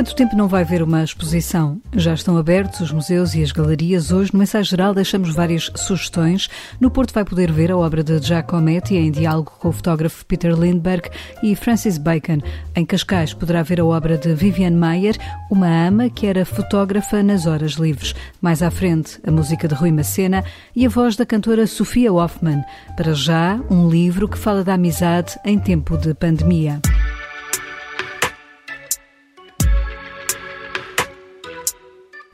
quanto tempo não vai ver uma exposição? Já estão abertos os museus e as galerias. Hoje, no ensaio geral, deixamos várias sugestões. No Porto vai poder ver a obra de Giacometti em diálogo com o fotógrafo Peter Lindbergh e Francis Bacon. Em Cascais poderá ver a obra de Viviane Mayer, uma ama que era fotógrafa nas horas livres. Mais à frente, a música de Rui Macena e a voz da cantora Sofia Hoffman. Para já, um livro que fala da amizade em tempo de pandemia.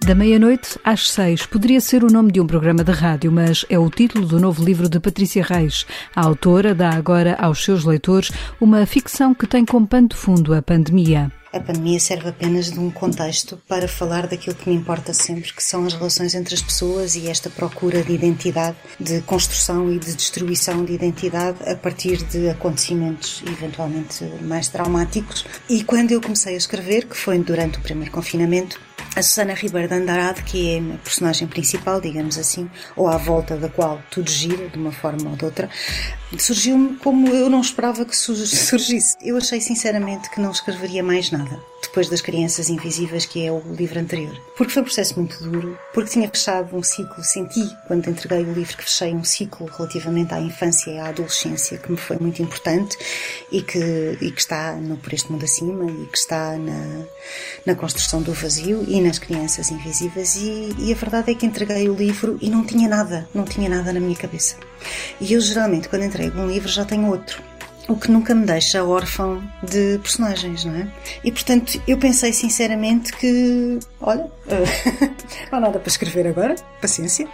Da meia-noite às seis poderia ser o nome de um programa de rádio, mas é o título do novo livro de Patrícia Reis. A autora dá agora aos seus leitores uma ficção que tem como pano de fundo a pandemia. A pandemia serve apenas de um contexto para falar daquilo que me importa sempre, que são as relações entre as pessoas e esta procura de identidade, de construção e de destruição de identidade a partir de acontecimentos eventualmente mais traumáticos. E quando eu comecei a escrever, que foi durante o primeiro confinamento, a Susana Ribeiro de Andarade, que é a personagem principal, digamos assim, ou à volta da qual tudo gira, de uma forma ou de outra, surgiu-me como eu não esperava que surgisse. Eu achei sinceramente que não escreveria mais nada depois das Crianças Invisíveis, que é o livro anterior. Porque foi um processo muito duro, porque tinha fechado um ciclo, senti quando entreguei o livro que fechei um ciclo relativamente à infância e à adolescência que me foi muito importante e que, e que está no Por Este Mundo Acima e que está na, na construção do vazio e nas Crianças Invisíveis. E, e a verdade é que entreguei o livro e não tinha nada, não tinha nada na minha cabeça. E eu geralmente, quando entrego um livro, já tenho outro o que nunca me deixa órfão de personagens, não é? E portanto eu pensei sinceramente que, olha, não há nada para escrever agora, paciência.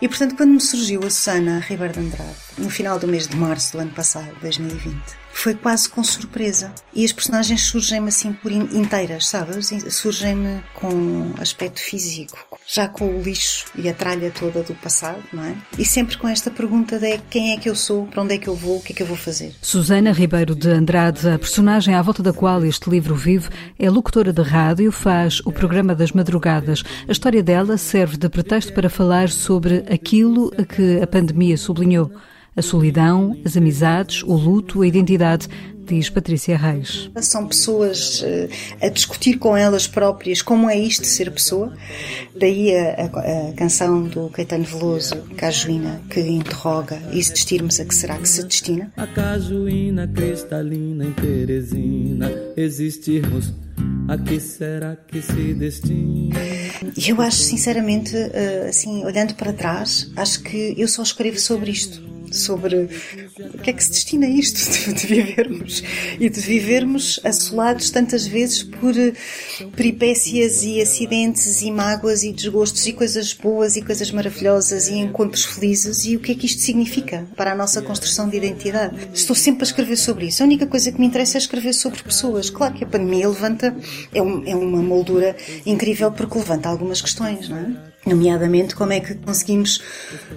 E portanto quando me surgiu a Susana Ribeiro de Andrade, no final do mês de março do ano passado, 2020, foi quase com surpresa. E as personagens surgem-me assim por inteiras, sabes? Surgem-me com aspecto físico, já com o lixo e a tralha toda do passado, não é? E sempre com esta pergunta de quem é que eu sou, para onde é que eu vou, o que é que eu vou fazer. Susana Ribeiro de Andrade, a personagem à volta da qual este livro vive, é locutora de rádio, faz o programa das madrugadas. A história dela serve de pretexto para falar sobre aquilo a que a pandemia sublinhou a solidão, as amizades, o luto, a identidade, diz Patrícia Reis. São pessoas uh, a discutir com elas próprias como é isto ser pessoa. Daí a, a, a canção do Caetano Veloso, Cajuína, que interroga e se destirmos a que será que se destina. A cajuína cristalina em Teresina, existirmos a que será que se destina? E eu acho, sinceramente, eh, assim, olhando para trás, acho que eu só escrevo sobre isto sobre o que é que se destina a isto de, vivermos e de vivermos assolados tantas vezes por eh, peripécias e acidentes e mágoas e desgostos e coisas boas e coisas maravilhosas e encontros felizes e o que é que isto significa para a nossa construção de identidade. Estou sempre a escrever sobre isso. A única coisa que me interessa é escrever sobre pessoas. Claro que a pandemia levanta, é, um, é uma moldura incrível porque levanta algumas questões, não é? Nomeadamente, como é que conseguimos,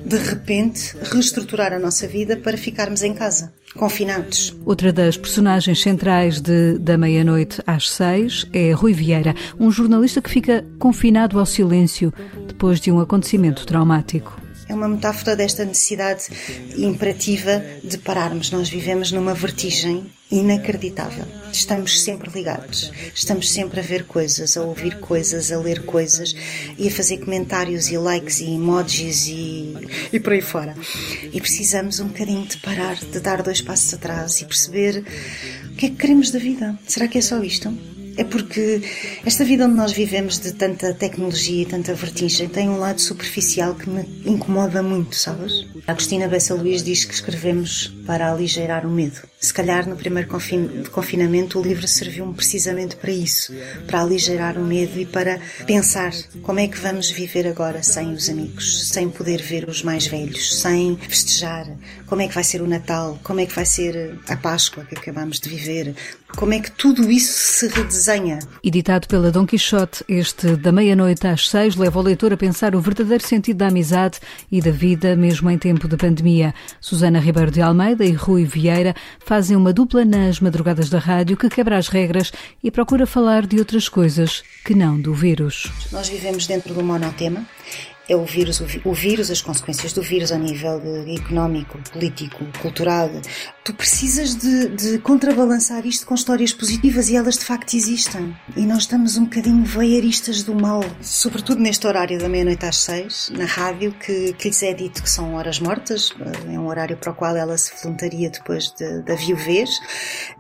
de repente, reestruturar a nossa vida para ficarmos em casa, confinados. Outra das personagens centrais de Da Meia-Noite às Seis é Rui Vieira, um jornalista que fica confinado ao silêncio depois de um acontecimento traumático. É uma metáfora desta necessidade imperativa de pararmos. Nós vivemos numa vertigem inacreditável. Estamos sempre ligados, estamos sempre a ver coisas, a ouvir coisas, a ler coisas e a fazer comentários e likes e emojis e, e por aí fora. E precisamos um bocadinho de parar, de dar dois passos atrás e perceber o que é que queremos da vida. Será que é só isto? É porque esta vida onde nós vivemos de tanta tecnologia e tanta vertigem tem um lado superficial que me incomoda muito, sabes? A Agostina Bessa Luís diz que escrevemos para aligeirar o medo. Se calhar no primeiro confin confinamento o livro serviu-me precisamente para isso, para aligeirar o medo e para pensar como é que vamos viver agora sem os amigos, sem poder ver os mais velhos, sem festejar, como é que vai ser o Natal, como é que vai ser a Páscoa que acabamos de viver, como é que tudo isso se redesenha. Editado pela Dom Quixote, este da meia-noite às seis leva o leitor a pensar o verdadeiro sentido da amizade e da vida mesmo em tempo de pandemia. Susana Ribeiro de Almeida e Rui Vieira fazem uma dupla nas madrugadas da rádio que quebra as regras e procura falar de outras coisas que não do vírus. Nós vivemos dentro de um monotema é o vírus, o vírus, as consequências do vírus a nível económico, político, cultural. Tu precisas de, de contrabalançar isto com histórias positivas e elas de facto existem. E nós estamos um bocadinho voyeuristas do mal, sobretudo neste horário da meia-noite às seis, na rádio, que, que lhes é dito que são horas mortas, é um horário para o qual ela se voluntaria depois de, da viuvez,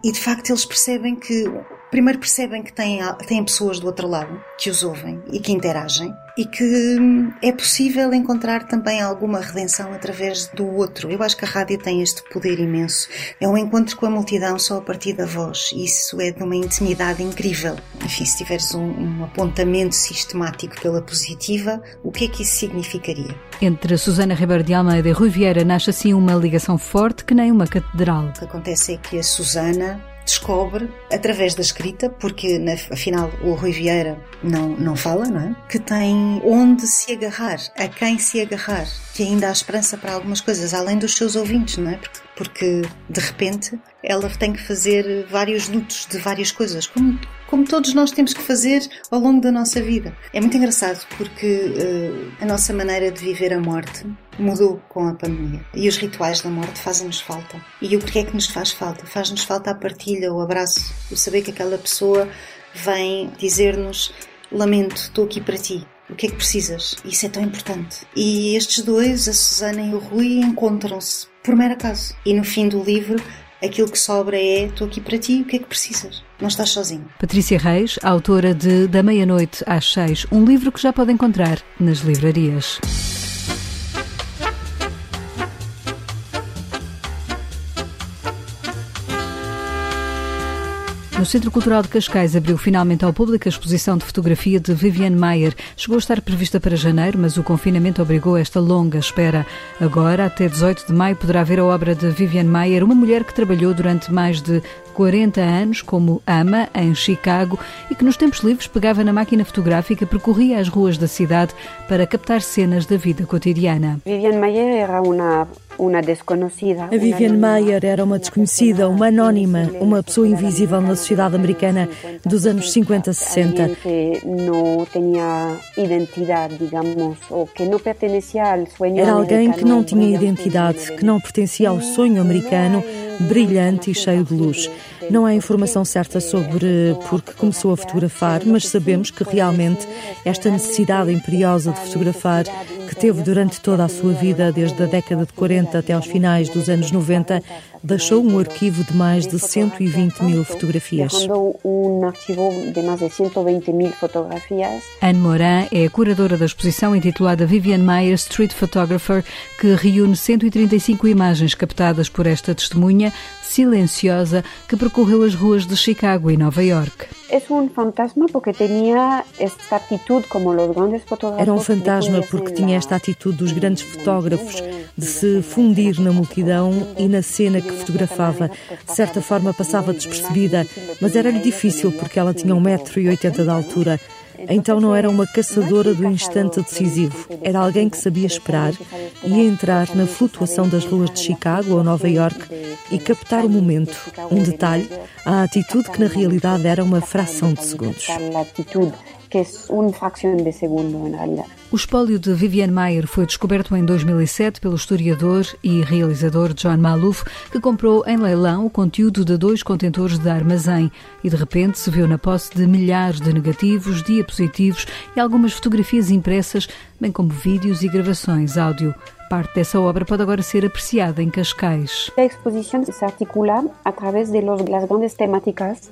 e de facto eles percebem que primeiro percebem que têm, têm pessoas do outro lado que os ouvem e que interagem e que hum, é possível encontrar também alguma redenção através do outro. Eu acho que a rádio tem este poder imenso. É um encontro com a multidão só a partir da voz. Isso é de uma intimidade incrível. Enfim, se tiveres um, um apontamento sistemático pela positiva, o que é que isso significaria? Entre Susana Ribeiro de Almeida e Rui Vieira nasce assim uma ligação forte que nem uma catedral. O que acontece é que a Susana descobre através da escrita, porque afinal o Rui Vieira não, não fala, não é? Que tem onde se agarrar, a quem se agarrar, que ainda há esperança para algumas coisas, além dos seus ouvintes, não é? Porque, porque de repente ela tem que fazer vários lutos de várias coisas, como, como todos nós temos que fazer ao longo da nossa vida. É muito engraçado porque uh, a nossa maneira de viver a morte mudou com a pandemia. E os rituais da morte fazem-nos falta. E o porquê é que nos faz falta? Faz-nos falta a partilha, o abraço, o saber que aquela pessoa vem dizer-nos: Lamento, estou aqui para ti. O que é que precisas? Isso é tão importante. E estes dois, a Susana e o Rui, encontram-se por mero acaso. E no fim do livro, aquilo que sobra é: estou aqui para ti, o que é que precisas? Não estás sozinho. Patrícia Reis, autora de Da Meia-Noite às Seis, um livro que já pode encontrar nas livrarias. No Centro Cultural de Cascais abriu finalmente ao público a exposição de fotografia de Viviane Maier. Chegou a estar prevista para janeiro, mas o confinamento obrigou esta longa espera. Agora, até 18 de maio, poderá ver a obra de Viviane Maier, uma mulher que trabalhou durante mais de 40 anos como ama em Chicago e que nos tempos livres pegava na máquina fotográfica, percorria as ruas da cidade para captar cenas da vida cotidiana. Viviane Maier era uma a Viviane Mayer era uma desconhecida, uma anónima, uma pessoa invisível na sociedade americana dos anos 50, 60. Era alguém que não tinha identidade, que não pertencia ao sonho americano, brilhante e cheio de luz. Não há informação certa sobre por que começou a fotografar, mas sabemos que realmente esta necessidade imperiosa de fotografar que teve durante toda a sua vida, desde a década de 40 até aos finais dos anos 90, deixou um arquivo de mais de 120 mil fotografias. Arquivo de mais de 120 mil fotografias. Anne Morin é a curadora da exposição intitulada Vivian Meyer Street Photographer, que reúne 135 imagens captadas por esta testemunha silenciosa que percorreu as ruas de Chicago e Nova York. Era um fantasma porque tinha esta atitude dos grandes fotógrafos de se fundir na multidão e na cena que fotografava. De certa forma passava despercebida, mas era-lhe difícil porque ela tinha 1,80m de altura. Então não era uma caçadora do instante decisivo, era alguém que sabia esperar e entrar na flutuação das ruas de Chicago ou Nova York e captar o momento, um detalhe, a atitude que na realidade era uma fração de segundos que é uma fração de segundo, em realidade. O espólio de Viviane Mayer foi descoberto em 2007 pelo historiador e realizador John Maluf, que comprou em leilão o conteúdo de dois contentores de armazém e de repente se viu na posse de milhares de negativos, diapositivos e algumas fotografias impressas, bem como vídeos e gravações áudio. Parte dessa obra pode agora ser apreciada em Cascais. A exposição se articula através das grandes temáticas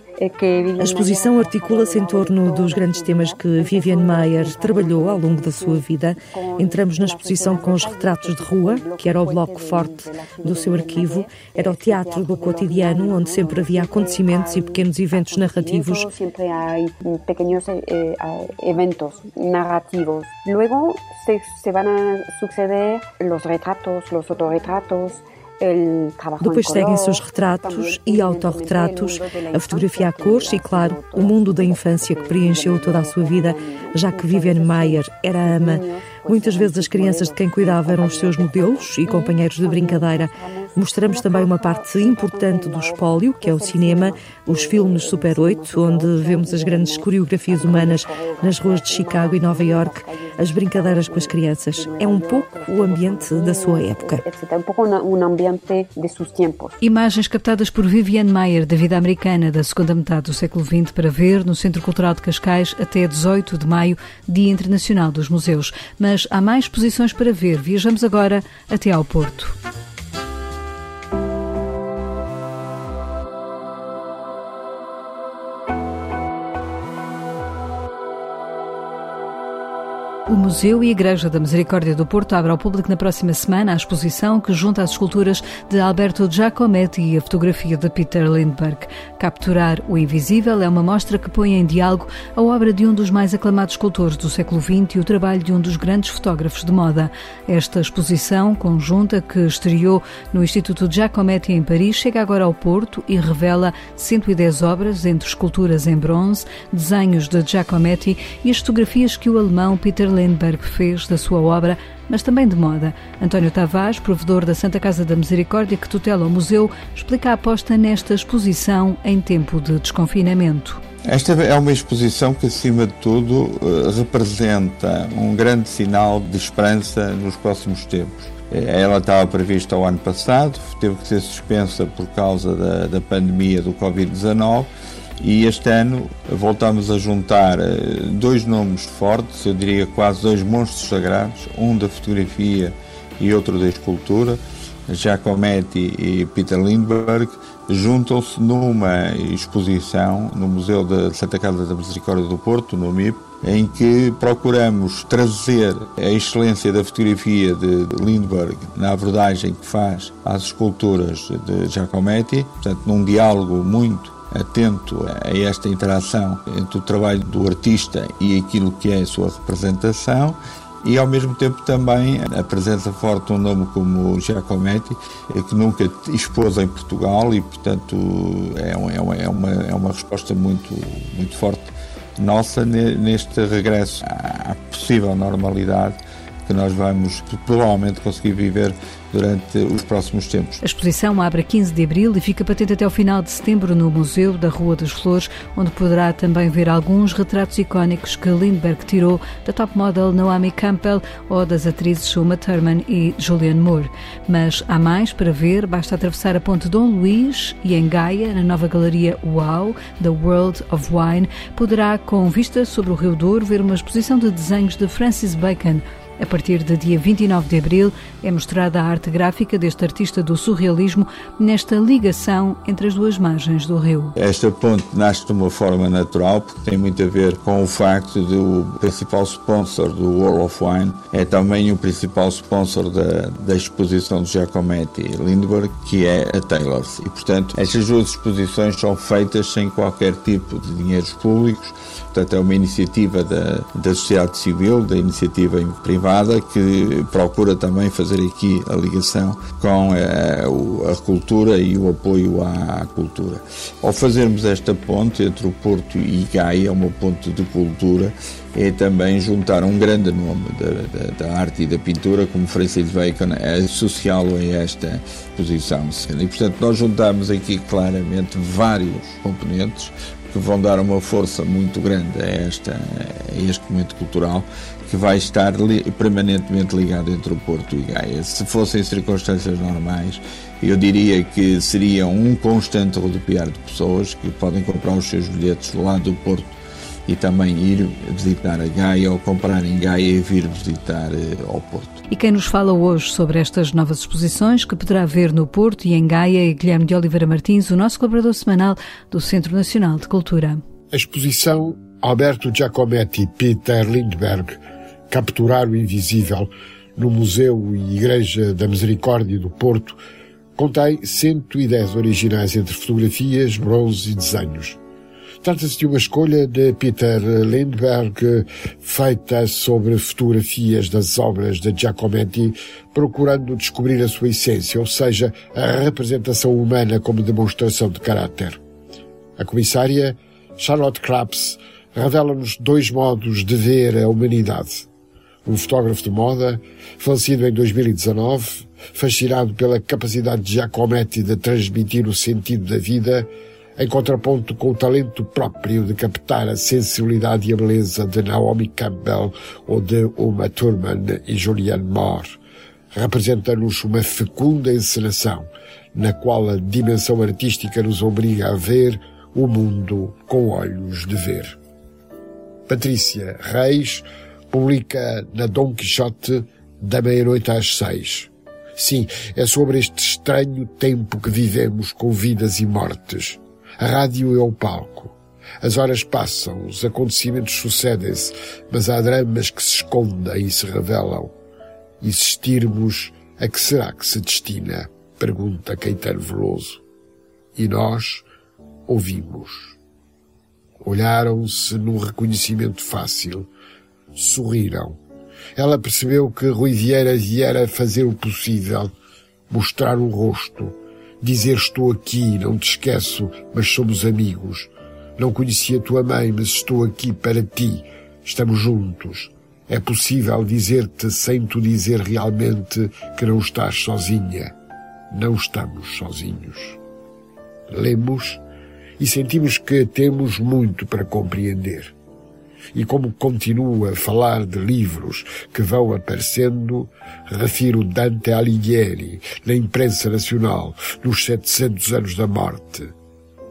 a exposição articula-se em torno dos grandes temas que Viviane Mayer trabalhou ao longo da sua vida. Entramos na exposição com os retratos de rua, que era o bloco forte do seu arquivo, era o teatro do cotidiano, onde sempre havia acontecimentos e pequenos eventos narrativos. Sempre há pequenos eventos narrativos. Luego se, se van a suceder depois seguem-se os retratos e autorretratos, a fotografia a cores e, claro, o mundo da infância que preencheu toda a sua vida, já que Viviane Mayer era ama. Muitas vezes as crianças de quem cuidava eram os seus modelos e companheiros de brincadeira. Mostramos também uma parte importante do espólio, que é o cinema, os filmes Super 8, onde vemos as grandes coreografias humanas nas ruas de Chicago e Nova York, as brincadeiras com as crianças. É um pouco o ambiente da sua época. É um pouco um ambiente de seus tempos. Imagens captadas por Viviane Mayer, da vida americana da segunda metade do século XX, para ver no Centro Cultural de Cascais até 18 de maio, Dia Internacional dos Museus. Mas há mais exposições para ver. Viajamos agora até ao Porto. Museu e Igreja da Misericórdia do Porto abre ao público na próxima semana a exposição que junta as esculturas de Alberto Giacometti e a fotografia de Peter Lindbergh. Capturar o Invisível é uma mostra que põe em diálogo a obra de um dos mais aclamados escultores do século XX e o trabalho de um dos grandes fotógrafos de moda. Esta exposição conjunta que estreou no Instituto Giacometti em Paris chega agora ao Porto e revela 110 obras, entre esculturas em bronze, desenhos de Giacometti e as fotografias que o alemão Peter Lindbergh Lindbergh fez da sua obra, mas também de moda. António Tavares, provedor da Santa Casa da Misericórdia que tutela o museu, explica a aposta nesta exposição em tempo de desconfinamento. Esta é uma exposição que, acima de tudo, eh, representa um grande sinal de esperança nos próximos tempos. Eh, ela estava prevista ao ano passado, teve que ser suspensa por causa da, da pandemia do Covid-19 e este ano voltamos a juntar eh, dois nomes fortes, eu diria quase dois monstros sagrados, um da fotografia e outro da escultura, Giacometti e Peter Lindbergh, juntam-se numa exposição no Museu da Santa Casa da Misericórdia do Porto, no MIP, em que procuramos trazer a excelência da fotografia de Lindbergh na abordagem que faz às esculturas de Giacometti, portanto, num diálogo muito atento a esta interação entre o trabalho do artista e aquilo que é a sua representação e ao mesmo tempo também a presença forte de um nome como Giacometti, que nunca expôs em Portugal e, portanto, é uma, é uma, é uma resposta muito, muito forte nossa neste regresso à possível normalidade que nós vamos provavelmente conseguir viver durante os próximos tempos. A exposição abre a 15 de abril e fica patente até o final de setembro no Museu da Rua das Flores, onde poderá também ver alguns retratos icónicos que Lindbergh tirou da top model Naomi Campbell ou das atrizes Uma Thurman e Julianne Moore. Mas há mais para ver, basta atravessar a ponte Dom Luís e em Gaia, na nova galeria Wow, The World of Wine, poderá, com vista sobre o Rio Douro, ver uma exposição de desenhos de Francis Bacon, a partir de dia 29 de abril é mostrada a arte gráfica deste artista do surrealismo nesta ligação entre as duas margens do rio. Esta ponte nasce de uma forma natural porque tem muito a ver com o facto de o principal sponsor do World of Wine é também o principal sponsor da, da exposição de Giacometti Lindbergh, que é a Taylor's. E, portanto, estas duas exposições são feitas sem qualquer tipo de dinheiros públicos, portanto, é uma iniciativa da, da sociedade civil, da iniciativa privada que procura também fazer aqui a ligação com a, eh, a cultura e o apoio à, cultura. Ao fazermos esta ponte entre o Porto e Gaia, uma ponte de cultura, é também juntar um grande nome da, da, da arte e da pintura, como Francis Bacon, é associá-lo a esta posição. E, portanto, nós juntamos aqui claramente vários componentes que vão dar uma força muito grande a, esta, a este momento cultural que vai estar li, permanentemente ligado entre o Porto e Gaia. Se fossem circunstâncias normais, eu diria que seria um constante rodopiar de pessoas que podem comprar os seus bilhetes lá do Porto e também ir visitar a Gaia ou comprar em Gaia e vir visitar eh, ao Porto. E quem nos fala hoje sobre estas novas exposições que poderá ver no Porto e em Gaia é Guilherme de Oliveira Martins, o nosso colaborador semanal do Centro Nacional de Cultura. A exposição Alberto Giacometti Peter Lindbergh Capturar o Invisível no Museu e Igreja da Misericórdia do Porto contém 110 originais entre fotografias, bronze e desenhos. Trata-se de uma escolha de Peter Lindbergh feita sobre fotografias das obras de Giacometti, procurando descobrir a sua essência, ou seja, a representação humana como demonstração de caráter. A comissária, Charlotte Krabs, revela-nos dois modos de ver a humanidade. um fotógrafo de moda, falecido em 2019, fascinado pela capacidade de Giacometti de transmitir o sentido da vida, em contraponto com o talento próprio de captar a sensibilidade e a beleza de Naomi Campbell ou de Uma Thurman e Julianne Moore. Representa-nos uma fecunda encenação, na qual a dimensão artística nos obriga a ver o mundo com olhos de ver. Patrícia Reis publica na Dom Quixote da meia-noite às seis. Sim, é sobre este estranho tempo que vivemos com vidas e mortes. A rádio é o palco. As horas passam, os acontecimentos sucedem-se, mas há dramas que se escondem e se revelam. Existirmos, a que será que se destina? Pergunta Caetano Veloso. E nós ouvimos. Olharam-se num reconhecimento fácil sorriram. Ela percebeu que Rui Vieira viera fazer o possível, mostrar o rosto, dizer estou aqui, não te esqueço, mas somos amigos. Não conhecia tua mãe, mas estou aqui para ti. Estamos juntos. É possível dizer-te sem tu dizer realmente que não estás sozinha. Não estamos sozinhos. Lemos e sentimos que temos muito para compreender e como continuo a falar de livros que vão aparecendo, refiro Dante Alighieri na imprensa nacional nos 700 anos da morte.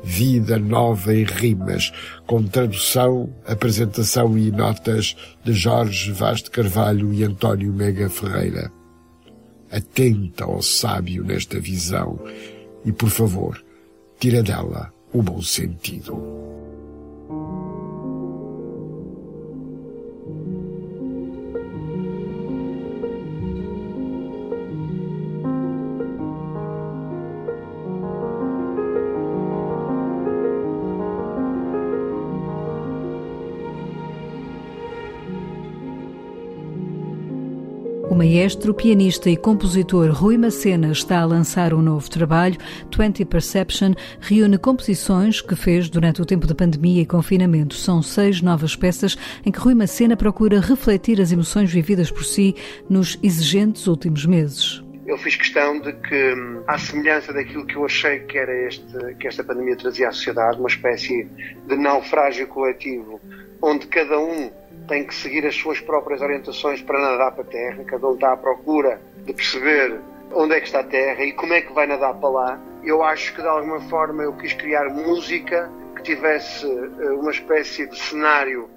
Vida nova em rimas, com tradução, apresentação e notas de Jorge Vaz de Carvalho e António Mega Ferreira. Atenta ao sábio nesta visão e, por favor, tira dela o bom sentido. Maestro, pianista e compositor Rui Macena está a lançar um novo trabalho. Twenty Perception reúne composições que fez durante o tempo de pandemia e confinamento. São seis novas peças em que Rui Macena procura refletir as emoções vividas por si nos exigentes últimos meses eu fiz questão de que, à semelhança daquilo que eu achei que era este, que esta pandemia trazia à sociedade, uma espécie de naufrágio coletivo, onde cada um tem que seguir as suas próprias orientações para nadar para a Terra, cada um está à procura de perceber onde é que está a Terra e como é que vai nadar para lá. Eu acho que de alguma forma eu quis criar música que tivesse eh, uma espécie de cenário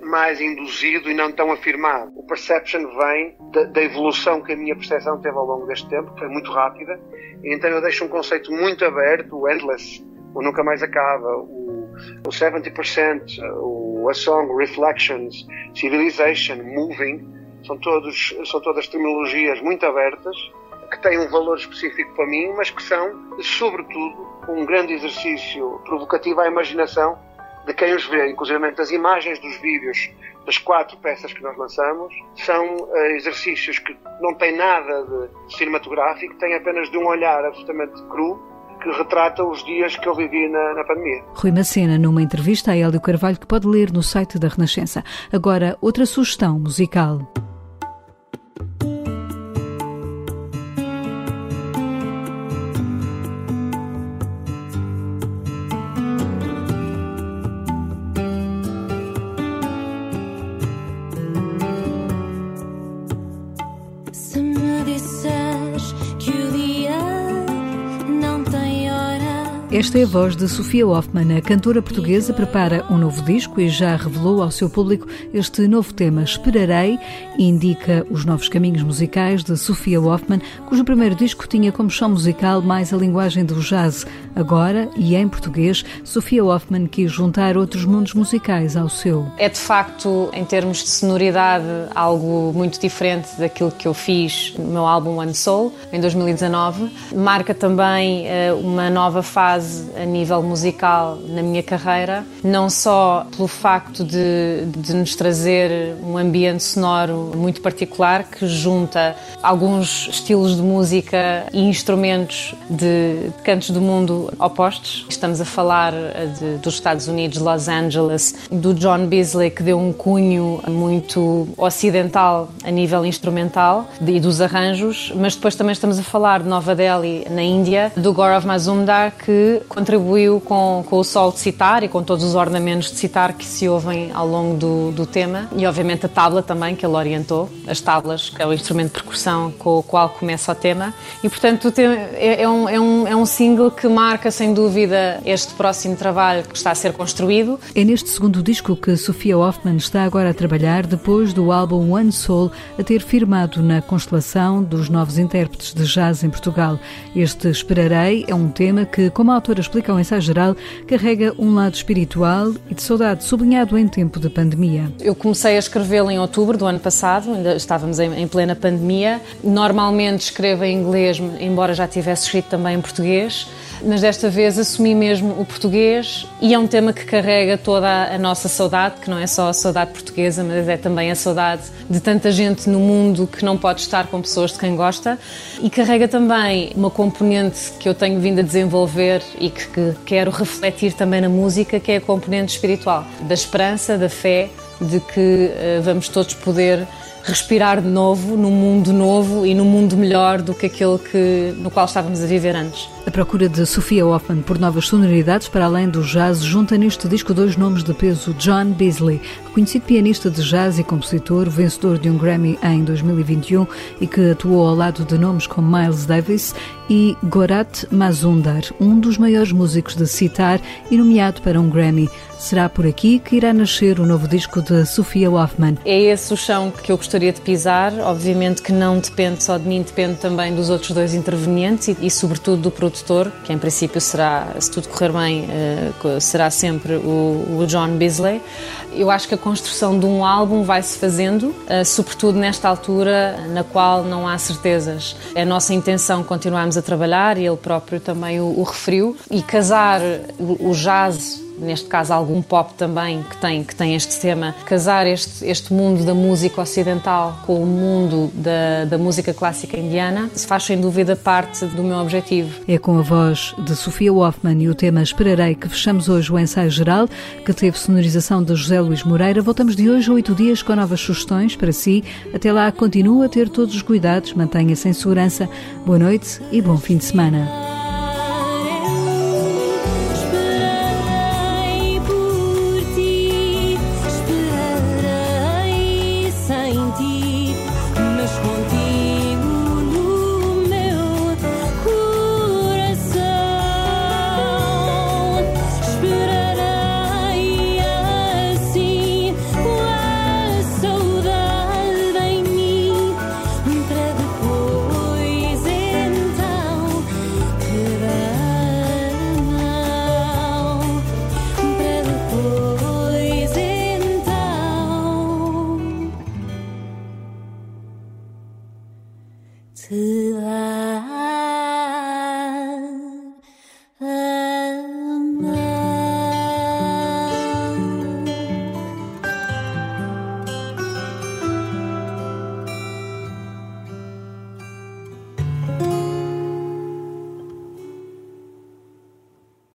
mais induzido e não tão afirmado. O perception vem da, da, evolução que a minha percepção teve ao longo deste tempo, que foi muito rápida, então eu deixo um conceito muito aberto, o endless, o nunca mais acaba, o, o 70%, o a Song, Reflections, Civilization, Moving, são, todos, são todas terminologias muito abertas, que têm um valor específico para mim, mas que são, sobretudo, um grande exercício provocativo à imaginação de quem os vê. Inclusive, as imagens dos vídeos das quatro peças que nós lançamos são uh, exercícios que não têm nada de cinematográfico, têm apenas de um olhar absolutamente cru que retrata os dias que eu vivi na, na pandemia. Rui Macena, numa entrevista a Hélio Carvalho, que pode ler no site da Renascença. Agora, outra sugestão musical. Esta é a voz de Sofia Hoffman. A cantora portuguesa prepara um novo disco e já revelou ao seu público este novo tema, Esperarei, indica os novos caminhos musicais de Sofia Hoffman, cujo primeiro disco tinha como chão musical mais a linguagem do jazz. Agora, e em português, Sofia Hoffman quis juntar outros mundos musicais ao seu. É de facto, em termos de sonoridade, algo muito diferente daquilo que eu fiz no meu álbum One Soul, em 2019. Marca também uh, uma nova fase base a nível musical na minha carreira, não só pelo facto de, de nos trazer um ambiente sonoro muito particular que junta alguns estilos de música e instrumentos de cantos do mundo opostos. Estamos a falar de, dos Estados Unidos, Los Angeles, do John Beasley, que deu um cunho muito ocidental a nível instrumental e dos arranjos, mas depois também estamos a falar de Nova Delhi, na Índia, do Gaurav Mazumdar, que contribuiu com, com o sol de citar e com todos os ornamentos de citar que se ouvem ao longo do, do tema, e obviamente a tabla também, que ele orientou, as tablas, que é o instrumento de percussão com o qual começa o tema, e portanto é, é, um, é, um, é um single que marca sem dúvida este próximo trabalho que está a ser construído. É neste segundo disco que Sofia Hoffman está agora a trabalhar, depois do álbum One Soul a ter firmado na constelação dos novos intérpretes de jazz em Portugal. Este Esperarei é um tema que, como a autora explica ao ensaio geral, carrega um lado espiritual e de saudade, sublinhado em tempo de pandemia. Eu comecei a escrevê-lo em outubro do ano passado, ainda estávamos em, em plena pandemia. Normalmente escrevo em inglês, embora já tivesse escrito também em português mas desta vez assumi mesmo o português e é um tema que carrega toda a nossa saudade, que não é só a saudade portuguesa, mas é também a saudade de tanta gente no mundo que não pode estar com pessoas de quem gosta. E carrega também uma componente que eu tenho vindo a desenvolver e que, que quero refletir também na música, que é a componente espiritual, da esperança, da fé, de que uh, vamos todos poder respirar de novo num mundo novo e num mundo melhor do que aquele que, no qual estávamos a viver antes. A procura de Sofia Hoffman por novas sonoridades para além do jazz junta neste disco dois nomes de peso: John Beasley, reconhecido pianista de jazz e compositor, vencedor de um Grammy em 2021 e que atuou ao lado de nomes como Miles Davis, e Gorat Mazumdar, um dos maiores músicos de sitar e nomeado para um Grammy. Será por aqui que irá nascer o novo disco de Sofia Hoffman. É esse o chão que eu gostaria de pisar. Obviamente que não depende só de mim, depende também dos outros dois intervenientes e, e sobretudo do produtor, que em princípio será, se tudo correr bem, uh, será sempre o, o, John Beasley. Eu acho que a construção de um álbum vai se fazendo, uh, sobretudo nesta altura na qual não há certezas. É a nossa intenção continuarmos a trabalhar e ele próprio também o, o referiu e casar o, o jazz neste caso algum pop também que tem, que tem este tema, casar este, este mundo da música ocidental com o mundo da, da música clássica indiana, faz sem dúvida parte do meu objetivo. É com a voz de Sofia Hoffman e o tema Esperarei que fechamos hoje o ensaio geral, que teve sonorização de José Luís Moreira. Voltamos de hoje a oito dias com novas sugestões para si. Até lá, continua a ter todos os cuidados, mantenha-se em segurança. Boa noite e bom fim de semana.